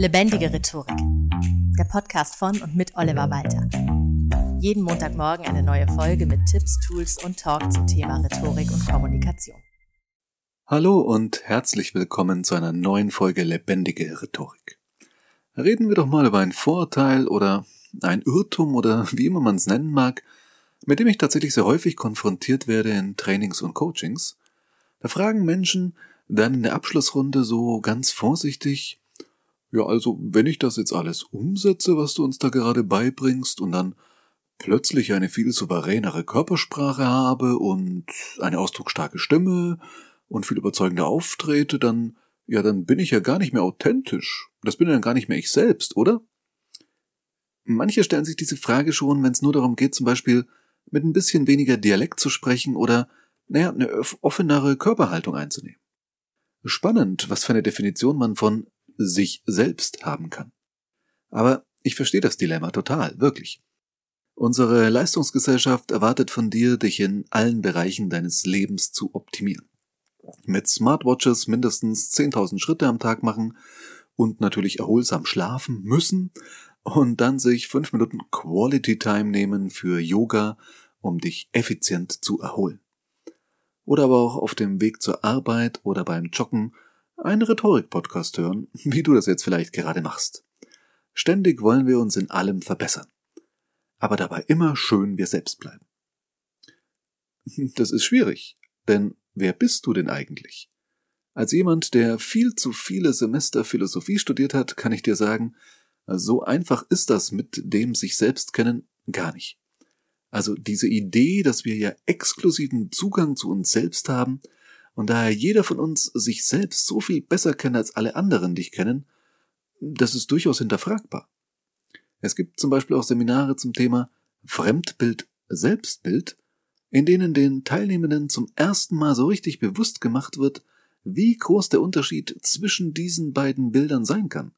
Lebendige Rhetorik. Der Podcast von und mit Oliver Walter. Jeden Montagmorgen eine neue Folge mit Tipps, Tools und Talk zum Thema Rhetorik und Kommunikation. Hallo und herzlich willkommen zu einer neuen Folge Lebendige Rhetorik. Reden wir doch mal über ein Vorurteil oder ein Irrtum oder wie immer man es nennen mag, mit dem ich tatsächlich sehr häufig konfrontiert werde in Trainings und Coachings. Da fragen Menschen dann in der Abschlussrunde so ganz vorsichtig, ja, also, wenn ich das jetzt alles umsetze, was du uns da gerade beibringst, und dann plötzlich eine viel souveränere Körpersprache habe und eine ausdrucksstarke Stimme und viel überzeugender auftrete, dann, ja, dann bin ich ja gar nicht mehr authentisch. Das bin ja gar nicht mehr ich selbst, oder? Manche stellen sich diese Frage schon, wenn es nur darum geht, zum Beispiel mit ein bisschen weniger Dialekt zu sprechen oder, naja, eine offenere Körperhaltung einzunehmen. Spannend, was für eine Definition man von sich selbst haben kann. Aber ich verstehe das Dilemma total, wirklich. Unsere Leistungsgesellschaft erwartet von dir, dich in allen Bereichen deines Lebens zu optimieren. Mit Smartwatches mindestens 10.000 Schritte am Tag machen und natürlich erholsam schlafen müssen und dann sich fünf Minuten Quality Time nehmen für Yoga, um dich effizient zu erholen. Oder aber auch auf dem Weg zur Arbeit oder beim Joggen einen Rhetorik-Podcast hören, wie du das jetzt vielleicht gerade machst. Ständig wollen wir uns in allem verbessern. Aber dabei immer schön wir selbst bleiben. Das ist schwierig, denn wer bist du denn eigentlich? Als jemand, der viel zu viele Semester Philosophie studiert hat, kann ich dir sagen, so einfach ist das mit dem sich selbst kennen gar nicht. Also diese Idee, dass wir ja exklusiven Zugang zu uns selbst haben, und daher jeder von uns sich selbst so viel besser kennt als alle anderen dich kennen, das ist durchaus hinterfragbar. Es gibt zum Beispiel auch Seminare zum Thema Fremdbild, Selbstbild, in denen den Teilnehmenden zum ersten Mal so richtig bewusst gemacht wird, wie groß der Unterschied zwischen diesen beiden Bildern sein kann.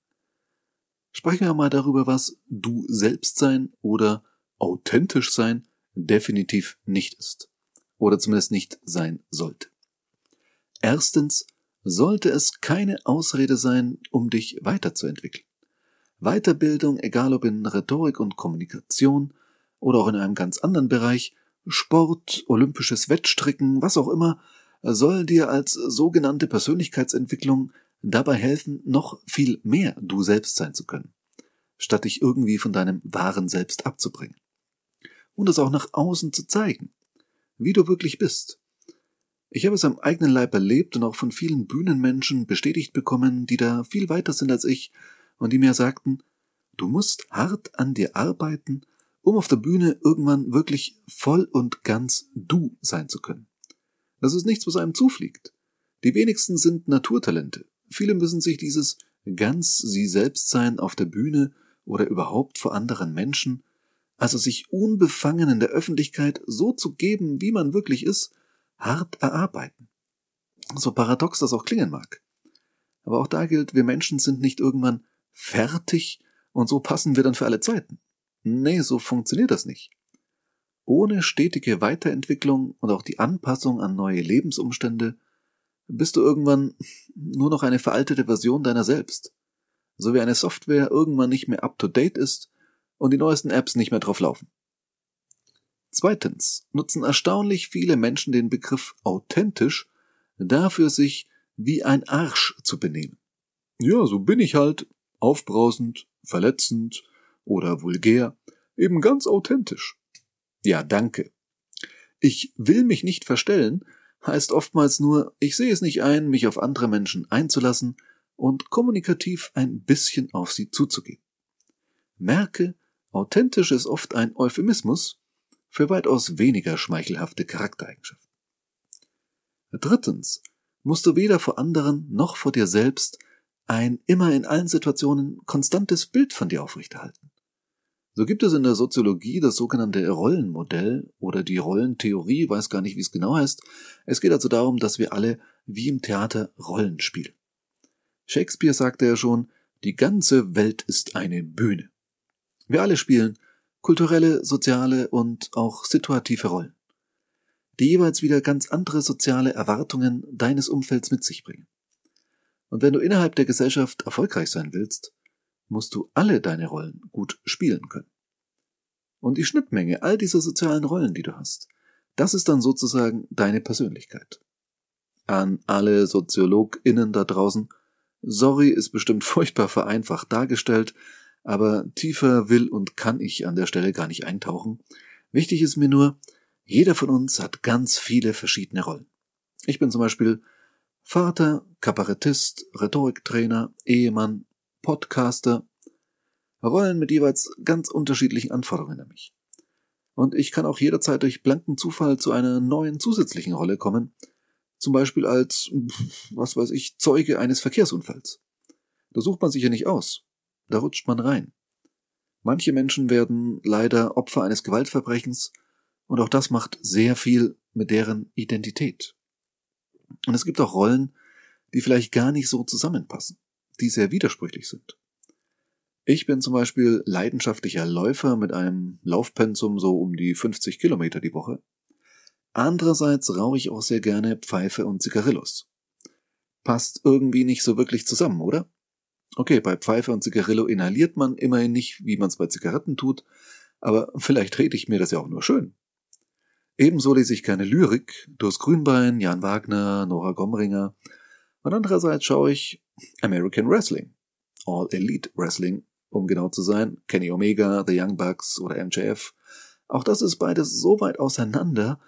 Sprechen wir mal darüber, was du selbst sein oder authentisch sein definitiv nicht ist. Oder zumindest nicht sein sollte. Erstens sollte es keine Ausrede sein, um dich weiterzuentwickeln. Weiterbildung, egal ob in Rhetorik und Kommunikation oder auch in einem ganz anderen Bereich, Sport, olympisches Wettstricken, was auch immer, soll dir als sogenannte Persönlichkeitsentwicklung dabei helfen, noch viel mehr du selbst sein zu können, statt dich irgendwie von deinem wahren Selbst abzubringen. Und es auch nach außen zu zeigen, wie du wirklich bist. Ich habe es am eigenen Leib erlebt und auch von vielen Bühnenmenschen bestätigt bekommen, die da viel weiter sind als ich und die mir sagten, du musst hart an dir arbeiten, um auf der Bühne irgendwann wirklich voll und ganz du sein zu können. Das ist nichts, was einem zufliegt. Die wenigsten sind Naturtalente. Viele müssen sich dieses ganz sie selbst sein auf der Bühne oder überhaupt vor anderen Menschen, also sich unbefangen in der Öffentlichkeit so zu geben, wie man wirklich ist, hart erarbeiten. So paradox das auch klingen mag. Aber auch da gilt, wir Menschen sind nicht irgendwann fertig und so passen wir dann für alle Zeiten. Nee, so funktioniert das nicht. Ohne stetige Weiterentwicklung und auch die Anpassung an neue Lebensumstände bist du irgendwann nur noch eine veraltete Version deiner selbst. So wie eine Software irgendwann nicht mehr up to date ist und die neuesten Apps nicht mehr drauf laufen. Zweitens nutzen erstaunlich viele Menschen den Begriff authentisch dafür, sich wie ein Arsch zu benehmen. Ja, so bin ich halt, aufbrausend, verletzend oder vulgär, eben ganz authentisch. Ja, danke. Ich will mich nicht verstellen, heißt oftmals nur, ich sehe es nicht ein, mich auf andere Menschen einzulassen und kommunikativ ein bisschen auf sie zuzugehen. Merke, authentisch ist oft ein Euphemismus für weitaus weniger schmeichelhafte Charaktereigenschaften. Drittens musst du weder vor anderen noch vor dir selbst ein immer in allen Situationen konstantes Bild von dir aufrechterhalten. So gibt es in der Soziologie das sogenannte Rollenmodell oder die Rollentheorie, weiß gar nicht, wie es genau heißt. Es geht also darum, dass wir alle wie im Theater Rollen spielen. Shakespeare sagte ja schon, die ganze Welt ist eine Bühne. Wir alle spielen kulturelle, soziale und auch situative Rollen, die jeweils wieder ganz andere soziale Erwartungen deines Umfelds mit sich bringen. Und wenn du innerhalb der Gesellschaft erfolgreich sein willst, musst du alle deine Rollen gut spielen können. Und die Schnittmenge all dieser sozialen Rollen, die du hast, das ist dann sozusagen deine Persönlichkeit. An alle SoziologInnen da draußen, sorry, ist bestimmt furchtbar vereinfacht dargestellt, aber tiefer will und kann ich an der Stelle gar nicht eintauchen. Wichtig ist mir nur, jeder von uns hat ganz viele verschiedene Rollen. Ich bin zum Beispiel Vater, Kabarettist, Rhetoriktrainer, Ehemann, Podcaster, Rollen mit jeweils ganz unterschiedlichen Anforderungen an mich. Und ich kann auch jederzeit durch blanken Zufall zu einer neuen zusätzlichen Rolle kommen, zum Beispiel als, was weiß ich, Zeuge eines Verkehrsunfalls. Da sucht man sich ja nicht aus, da rutscht man rein. Manche Menschen werden leider Opfer eines Gewaltverbrechens, und auch das macht sehr viel mit deren Identität. Und es gibt auch Rollen, die vielleicht gar nicht so zusammenpassen, die sehr widersprüchlich sind. Ich bin zum Beispiel leidenschaftlicher Läufer mit einem Laufpensum so um die 50 Kilometer die Woche. Andererseits rauche ich auch sehr gerne Pfeife und Zigarillos. Passt irgendwie nicht so wirklich zusammen, oder? Okay, bei Pfeife und Zigarillo inhaliert man immerhin nicht, wie man es bei Zigaretten tut, aber vielleicht rede ich mir das ja auch nur schön. Ebenso lese ich keine Lyrik, Durst Grünbein, Jan Wagner, Nora Gomringer. Und andererseits schaue ich American Wrestling, All Elite Wrestling, um genau zu sein, Kenny Omega, The Young Bucks oder MJF. Auch das ist beides so weit auseinander,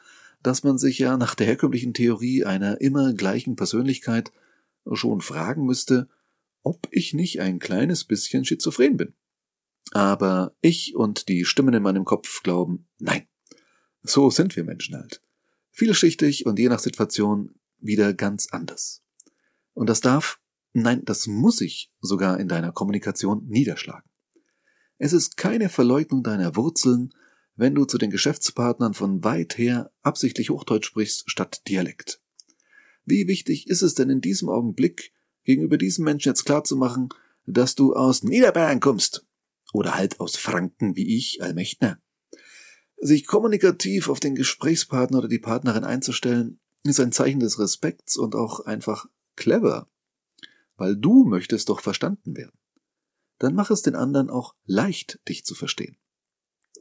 dass man sich ja nach der herkömmlichen Theorie einer immer gleichen Persönlichkeit schon fragen müsste, ob ich nicht ein kleines bisschen schizophren bin. Aber ich und die Stimmen in meinem Kopf glauben, nein, so sind wir Menschen halt. Vielschichtig und je nach Situation wieder ganz anders. Und das darf, nein, das muss sich sogar in deiner Kommunikation niederschlagen. Es ist keine Verleugnung deiner Wurzeln, wenn du zu den Geschäftspartnern von weit her absichtlich Hochdeutsch sprichst statt Dialekt. Wie wichtig ist es denn in diesem Augenblick, gegenüber diesem Menschen jetzt klarzumachen, dass du aus Niederbayern kommst? Oder halt aus Franken wie ich, Allmächtner? Sich kommunikativ auf den Gesprächspartner oder die Partnerin einzustellen, ist ein Zeichen des Respekts und auch einfach clever. Weil du möchtest doch verstanden werden. Dann mach es den anderen auch leicht, dich zu verstehen.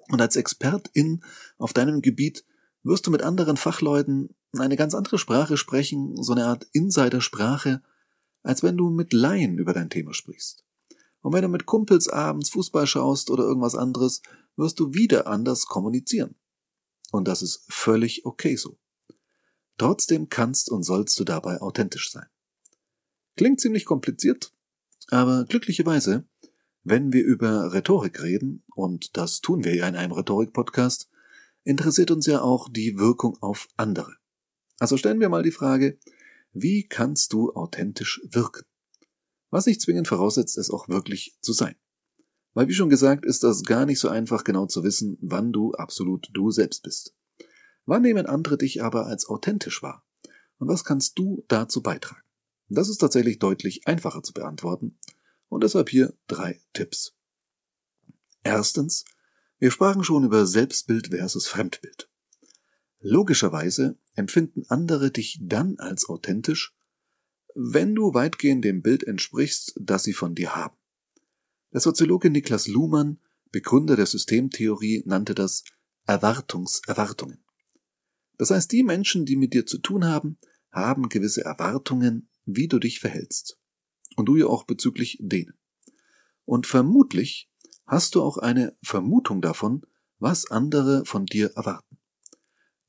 Und als Expertin auf deinem Gebiet wirst du mit anderen Fachleuten eine ganz andere Sprache sprechen, so eine Art Insidersprache, als wenn du mit Laien über dein Thema sprichst. Und wenn du mit Kumpels abends Fußball schaust oder irgendwas anderes, wirst du wieder anders kommunizieren. Und das ist völlig okay so. Trotzdem kannst und sollst du dabei authentisch sein. Klingt ziemlich kompliziert, aber glücklicherweise, wenn wir über Rhetorik reden, und das tun wir ja in einem Rhetorik-Podcast, interessiert uns ja auch die Wirkung auf andere. Also stellen wir mal die Frage, wie kannst du authentisch wirken? Was nicht zwingend voraussetzt, es auch wirklich zu sein. Weil wie schon gesagt, ist das gar nicht so einfach genau zu wissen, wann du absolut du selbst bist. Wann nehmen andere dich aber als authentisch wahr? Und was kannst du dazu beitragen? Das ist tatsächlich deutlich einfacher zu beantworten. Und deshalb hier drei Tipps. Erstens, wir sprachen schon über Selbstbild versus Fremdbild. Logischerweise empfinden andere dich dann als authentisch, wenn du weitgehend dem Bild entsprichst, das sie von dir haben. Der Soziologe Niklas Luhmann, Begründer der Systemtheorie, nannte das Erwartungserwartungen. Das heißt, die Menschen, die mit dir zu tun haben, haben gewisse Erwartungen, wie du dich verhältst. Und du ja auch bezüglich denen. Und vermutlich hast du auch eine Vermutung davon, was andere von dir erwarten.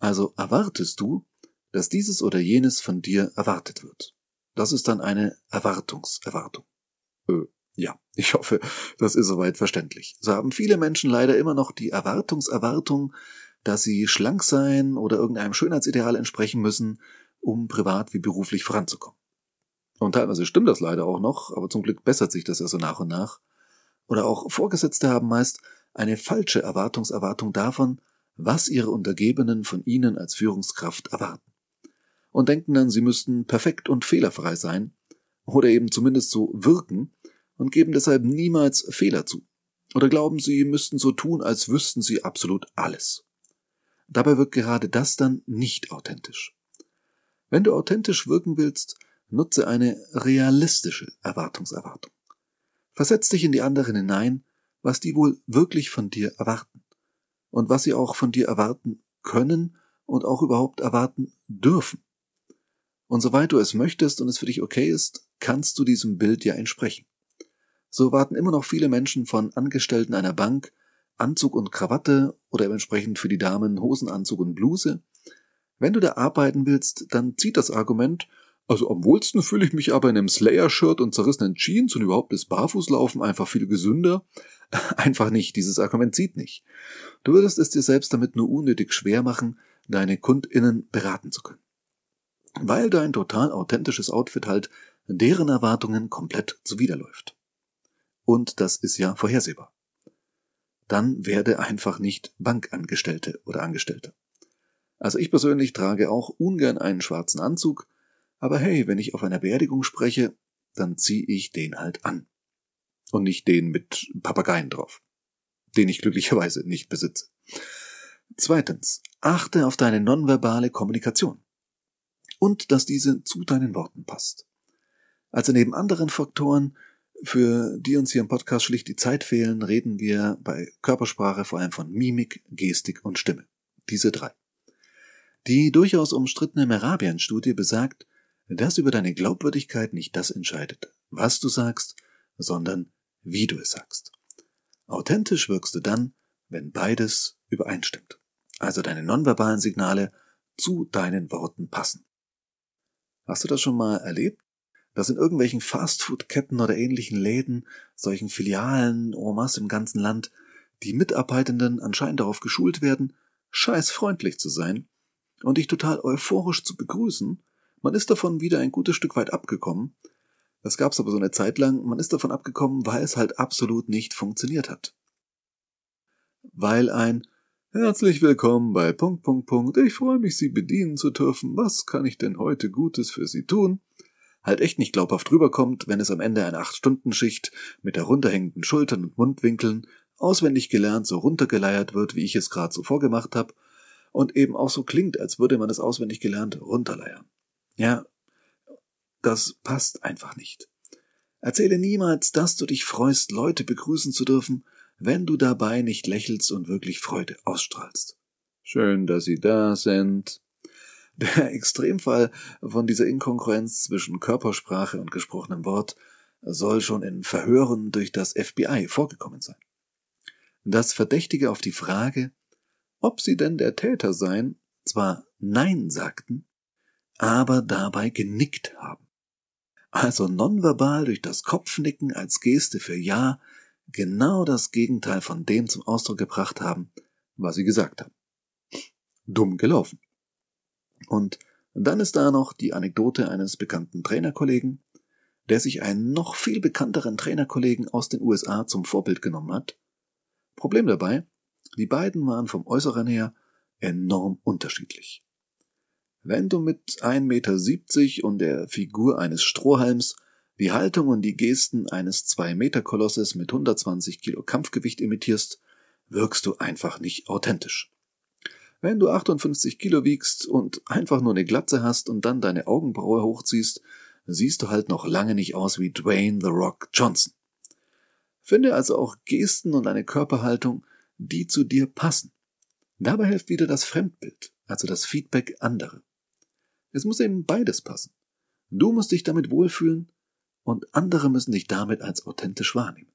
Also erwartest du, dass dieses oder jenes von dir erwartet wird. Das ist dann eine Erwartungserwartung. Äh, ja, ich hoffe, das ist soweit verständlich. So haben viele Menschen leider immer noch die Erwartungserwartung, dass sie schlank sein oder irgendeinem Schönheitsideal entsprechen müssen, um privat wie beruflich voranzukommen. Und teilweise stimmt das leider auch noch, aber zum Glück bessert sich das ja so nach und nach. Oder auch Vorgesetzte haben meist eine falsche Erwartungserwartung davon, was ihre Untergebenen von ihnen als Führungskraft erwarten. Und denken dann, sie müssten perfekt und fehlerfrei sein, oder eben zumindest so wirken, und geben deshalb niemals Fehler zu. Oder glauben, sie müssten so tun, als wüssten sie absolut alles. Dabei wirkt gerade das dann nicht authentisch. Wenn du authentisch wirken willst, nutze eine realistische Erwartungserwartung. Versetz dich in die anderen hinein, was die wohl wirklich von dir erwarten und was sie auch von dir erwarten können und auch überhaupt erwarten dürfen. Und soweit du es möchtest und es für dich okay ist, kannst du diesem Bild ja entsprechen. So warten immer noch viele Menschen von Angestellten einer Bank Anzug und Krawatte oder entsprechend für die Damen Hosenanzug und Bluse. Wenn du da arbeiten willst, dann zieht das Argument, also am wohlsten fühle ich mich aber in einem Slayer-Shirt und zerrissenen Jeans und überhaupt das Barfußlaufen einfach viel gesünder. Einfach nicht, dieses Argument zieht nicht. Du würdest es dir selbst damit nur unnötig schwer machen, deine KundInnen beraten zu können. Weil dein total authentisches Outfit halt deren Erwartungen komplett zuwiderläuft. Und das ist ja vorhersehbar. Dann werde einfach nicht Bankangestellte oder Angestellte. Also ich persönlich trage auch ungern einen schwarzen Anzug, aber hey, wenn ich auf einer Beerdigung spreche, dann ziehe ich den halt an. Und nicht den mit Papageien drauf, den ich glücklicherweise nicht besitze. Zweitens, achte auf deine nonverbale Kommunikation und dass diese zu deinen Worten passt. Also neben anderen Faktoren, für die uns hier im Podcast schlicht die Zeit fehlen, reden wir bei Körpersprache vor allem von Mimik, Gestik und Stimme. Diese drei. Die durchaus umstrittene Merabian-Studie besagt, dass über deine Glaubwürdigkeit nicht das entscheidet, was du sagst, sondern wie du es sagst. Authentisch wirkst du dann, wenn beides übereinstimmt. Also deine nonverbalen Signale zu deinen Worten passen. Hast du das schon mal erlebt? Dass in irgendwelchen Fastfood-Ketten oder ähnlichen Läden, solchen Filialen, Omas im ganzen Land, die Mitarbeitenden anscheinend darauf geschult werden, scheiß freundlich zu sein und dich total euphorisch zu begrüßen. Man ist davon wieder ein gutes Stück weit abgekommen. Das gab's aber so eine Zeit lang. Man ist davon abgekommen, weil es halt absolut nicht funktioniert hat. Weil ein Herzlich willkommen bei Punkt, Punkt, Punkt. Ich freue mich, Sie bedienen zu dürfen. Was kann ich denn heute Gutes für Sie tun? Halt echt nicht glaubhaft rüberkommt, wenn es am Ende einer Acht-Stunden-Schicht mit herunterhängenden Schultern und Mundwinkeln auswendig gelernt so runtergeleiert wird, wie ich es gerade so vorgemacht habe, und eben auch so klingt, als würde man es auswendig gelernt runterleiern. Ja, das passt einfach nicht. Erzähle niemals, dass du dich freust, Leute begrüßen zu dürfen, wenn du dabei nicht lächelst und wirklich Freude ausstrahlst. Schön, dass Sie da sind. Der Extremfall von dieser Inkongruenz zwischen Körpersprache und gesprochenem Wort soll schon in Verhören durch das FBI vorgekommen sein. Das Verdächtige auf die Frage, ob sie denn der Täter seien, zwar Nein sagten, aber dabei genickt haben. Also nonverbal durch das Kopfnicken als Geste für Ja genau das Gegenteil von dem zum Ausdruck gebracht haben, was sie gesagt haben. Dumm gelaufen. Und dann ist da noch die Anekdote eines bekannten Trainerkollegen, der sich einen noch viel bekannteren Trainerkollegen aus den USA zum Vorbild genommen hat. Problem dabei, die beiden waren vom Äußeren her enorm unterschiedlich. Wenn du mit 1,70 Meter und der Figur eines Strohhalms die Haltung und die Gesten eines 2-Meter-Kolosses mit 120 Kilo Kampfgewicht imitierst, wirkst du einfach nicht authentisch. Wenn du 58 Kilo wiegst und einfach nur eine Glatze hast und dann deine Augenbraue hochziehst, siehst du halt noch lange nicht aus wie Dwayne The Rock Johnson. Finde also auch Gesten und eine Körperhaltung, die zu dir passen. Dabei hilft wieder das Fremdbild, also das Feedback anderer. Es muss eben beides passen. Du musst dich damit wohlfühlen und andere müssen dich damit als authentisch wahrnehmen.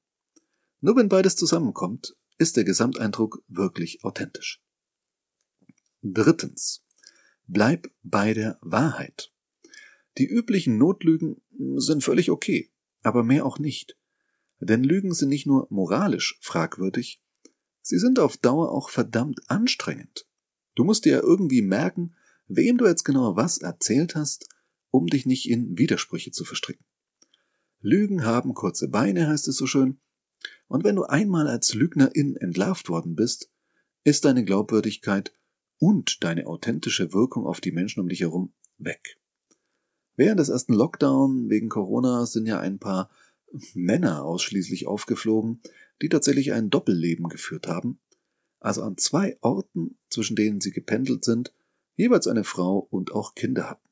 Nur wenn beides zusammenkommt, ist der Gesamteindruck wirklich authentisch. Drittens. Bleib bei der Wahrheit. Die üblichen Notlügen sind völlig okay, aber mehr auch nicht. Denn Lügen sind nicht nur moralisch fragwürdig, sie sind auf Dauer auch verdammt anstrengend. Du musst dir ja irgendwie merken, wem du jetzt genau was erzählt hast, um dich nicht in Widersprüche zu verstricken. Lügen haben kurze Beine, heißt es so schön. Und wenn du einmal als Lügnerin entlarvt worden bist, ist deine Glaubwürdigkeit und deine authentische Wirkung auf die Menschen um dich herum weg. Während des ersten Lockdown wegen Corona sind ja ein paar Männer ausschließlich aufgeflogen, die tatsächlich ein Doppelleben geführt haben, also an zwei Orten, zwischen denen sie gependelt sind, jeweils eine Frau und auch Kinder hatten.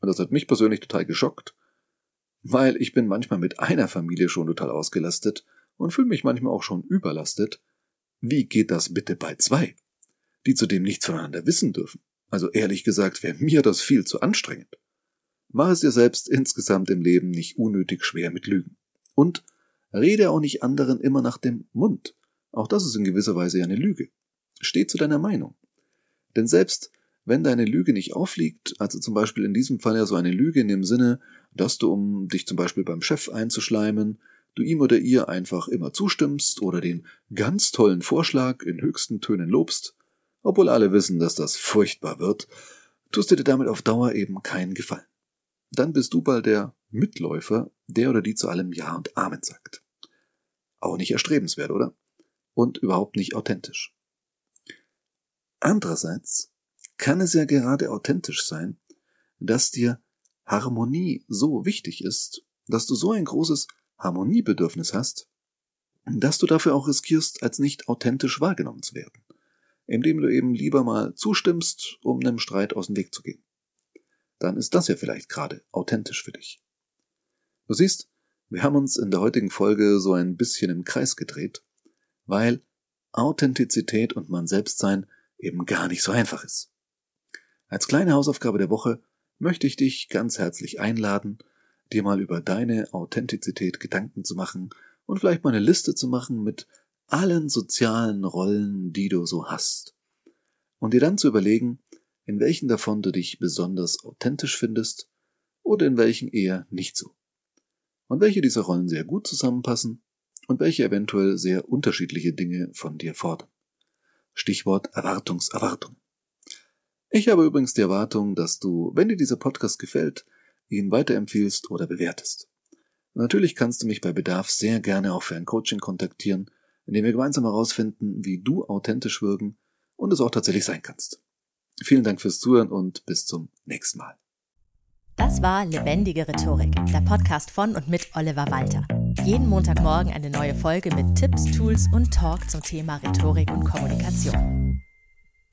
Und das hat mich persönlich total geschockt, Weil ich bin manchmal mit einer Familie schon total ausgelastet und fühle mich manchmal auch schon überlastet. Wie geht das bitte bei zwei, die zudem nichts voneinander wissen dürfen? Also ehrlich gesagt, wäre mir das viel zu anstrengend. Mach es dir selbst insgesamt im Leben nicht unnötig schwer mit Lügen. Und rede auch nicht anderen immer nach dem Mund. Auch das ist in gewisser Weise ja eine Lüge. Steh zu deiner Meinung. Denn selbst wenn deine Lüge nicht aufliegt, also zum Beispiel in diesem Fall ja so eine Lüge in dem Sinne, dass du, um dich zum Beispiel beim Chef einzuschleimen, du ihm oder ihr einfach immer zustimmst oder den ganz tollen Vorschlag in höchsten Tönen lobst, obwohl alle wissen, dass das furchtbar wird, tust du dir damit auf Dauer eben keinen Gefallen. Dann bist du bald der Mitläufer, der oder die zu allem Ja und Amen sagt. Auch nicht erstrebenswert, oder? Und überhaupt nicht authentisch. Andererseits kann es ja gerade authentisch sein, dass dir Harmonie so wichtig ist, dass du so ein großes Harmoniebedürfnis hast, dass du dafür auch riskierst, als nicht authentisch wahrgenommen zu werden, indem du eben lieber mal zustimmst, um einem Streit aus dem Weg zu gehen. Dann ist das ja vielleicht gerade authentisch für dich. Du siehst, wir haben uns in der heutigen Folge so ein bisschen im Kreis gedreht, weil Authentizität und man selbst sein eben gar nicht so einfach ist. Als kleine Hausaufgabe der Woche möchte ich dich ganz herzlich einladen, dir mal über deine Authentizität Gedanken zu machen und vielleicht mal eine Liste zu machen mit allen sozialen Rollen, die du so hast. Und dir dann zu überlegen, in welchen davon du dich besonders authentisch findest oder in welchen eher nicht so. Und welche dieser Rollen sehr gut zusammenpassen und welche eventuell sehr unterschiedliche Dinge von dir fordern. Stichwort Erwartungserwartung. Ich habe übrigens die Erwartung, dass du, wenn dir dieser Podcast gefällt, ihn weiterempfiehlst oder bewertest. Natürlich kannst du mich bei Bedarf sehr gerne auch für ein Coaching kontaktieren, in dem wir gemeinsam herausfinden, wie du authentisch wirken und es auch tatsächlich sein kannst. Vielen Dank fürs Zuhören und bis zum nächsten Mal. Das war Lebendige Rhetorik, der Podcast von und mit Oliver Walter. Jeden Montagmorgen eine neue Folge mit Tipps, Tools und Talk zum Thema Rhetorik und Kommunikation.